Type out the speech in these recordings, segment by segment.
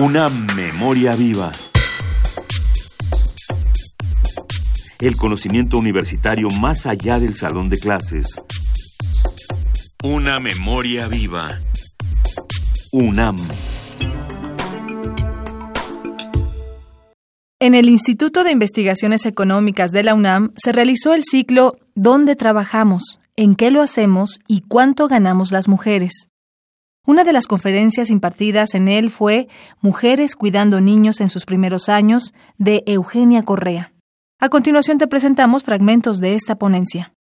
Una memoria viva. El conocimiento universitario más allá del salón de clases. Una memoria viva. UNAM. En el Instituto de Investigaciones Económicas de la UNAM se realizó el ciclo ¿Dónde trabajamos? ¿En qué lo hacemos? ¿Y cuánto ganamos las mujeres? Una de las conferencias impartidas en él fue Mujeres cuidando niños en sus primeros años, de Eugenia Correa. A continuación te presentamos fragmentos de esta ponencia.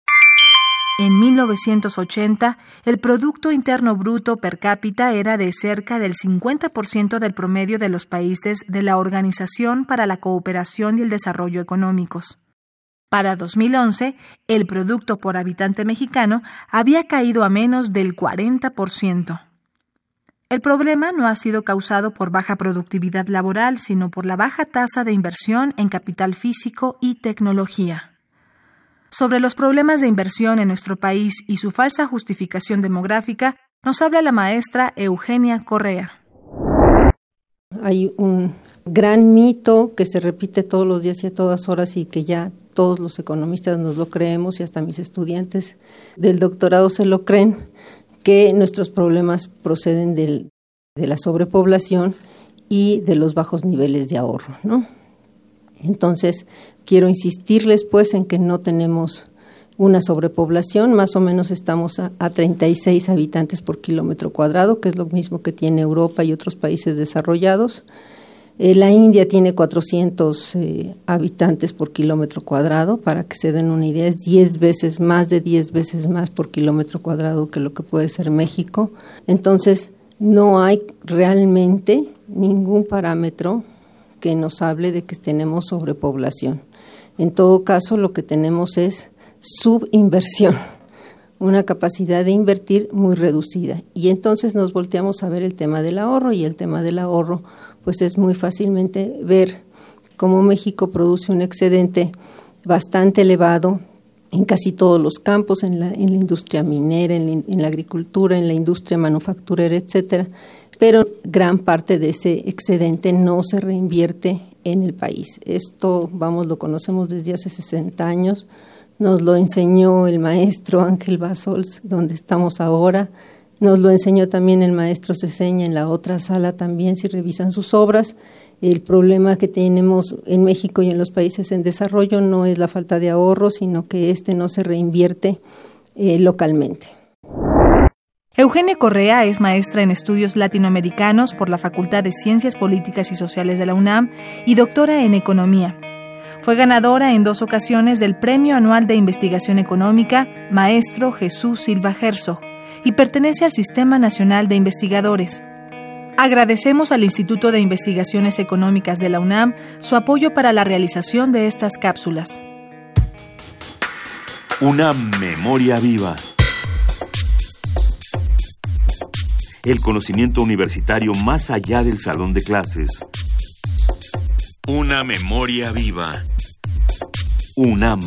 En 1980, el Producto Interno Bruto per cápita era de cerca del 50% del promedio de los países de la Organización para la Cooperación y el Desarrollo Económicos. Para 2011, el Producto por habitante mexicano había caído a menos del 40%. El problema no ha sido causado por baja productividad laboral, sino por la baja tasa de inversión en capital físico y tecnología. Sobre los problemas de inversión en nuestro país y su falsa justificación demográfica, nos habla la maestra Eugenia Correa. Hay un gran mito que se repite todos los días y a todas horas y que ya todos los economistas nos lo creemos y hasta mis estudiantes del doctorado se lo creen, que nuestros problemas proceden del, de la sobrepoblación y de los bajos niveles de ahorro, ¿no? Entonces, quiero insistirles pues en que no tenemos una sobrepoblación, más o menos estamos a, a, 36 habitantes por kilómetro cuadrado, que es lo mismo que tiene Europa y otros países desarrollados. Eh, la India tiene 400 eh, habitantes por kilómetro cuadrado, para que se den una idea, es 10 veces más de 10 veces más por kilómetro cuadrado que lo que puede ser México. Entonces, no hay realmente ningún parámetro que nos hable de que tenemos sobrepoblación. En todo caso, lo que tenemos es subinversión, una capacidad de invertir muy reducida. Y entonces nos volteamos a ver el tema del ahorro y el tema del ahorro pues es muy fácilmente ver cómo México produce un excedente bastante elevado en casi todos los campos, en la, en la industria minera, en la, agricultura, en la industria manufacturera, etcétera, pero gran parte de ese excedente no se reinvierte en el país. Esto, vamos, lo conocemos desde hace 60 años, nos lo enseñó el maestro Ángel Basols, donde estamos ahora, nos lo enseñó también el maestro Ceseña en la otra sala también, si revisan sus obras. El problema que tenemos en México y en los países en desarrollo no es la falta de ahorro, sino que este no se reinvierte eh, localmente. Eugenia Correa es maestra en estudios latinoamericanos por la Facultad de Ciencias Políticas y Sociales de la UNAM y doctora en economía. Fue ganadora en dos ocasiones del Premio Anual de Investigación Económica Maestro Jesús Silva Herzog y pertenece al Sistema Nacional de Investigadores. Agradecemos al Instituto de Investigaciones Económicas de la UNAM su apoyo para la realización de estas cápsulas. Una memoria viva. El conocimiento universitario más allá del salón de clases. Una memoria viva. UNAM.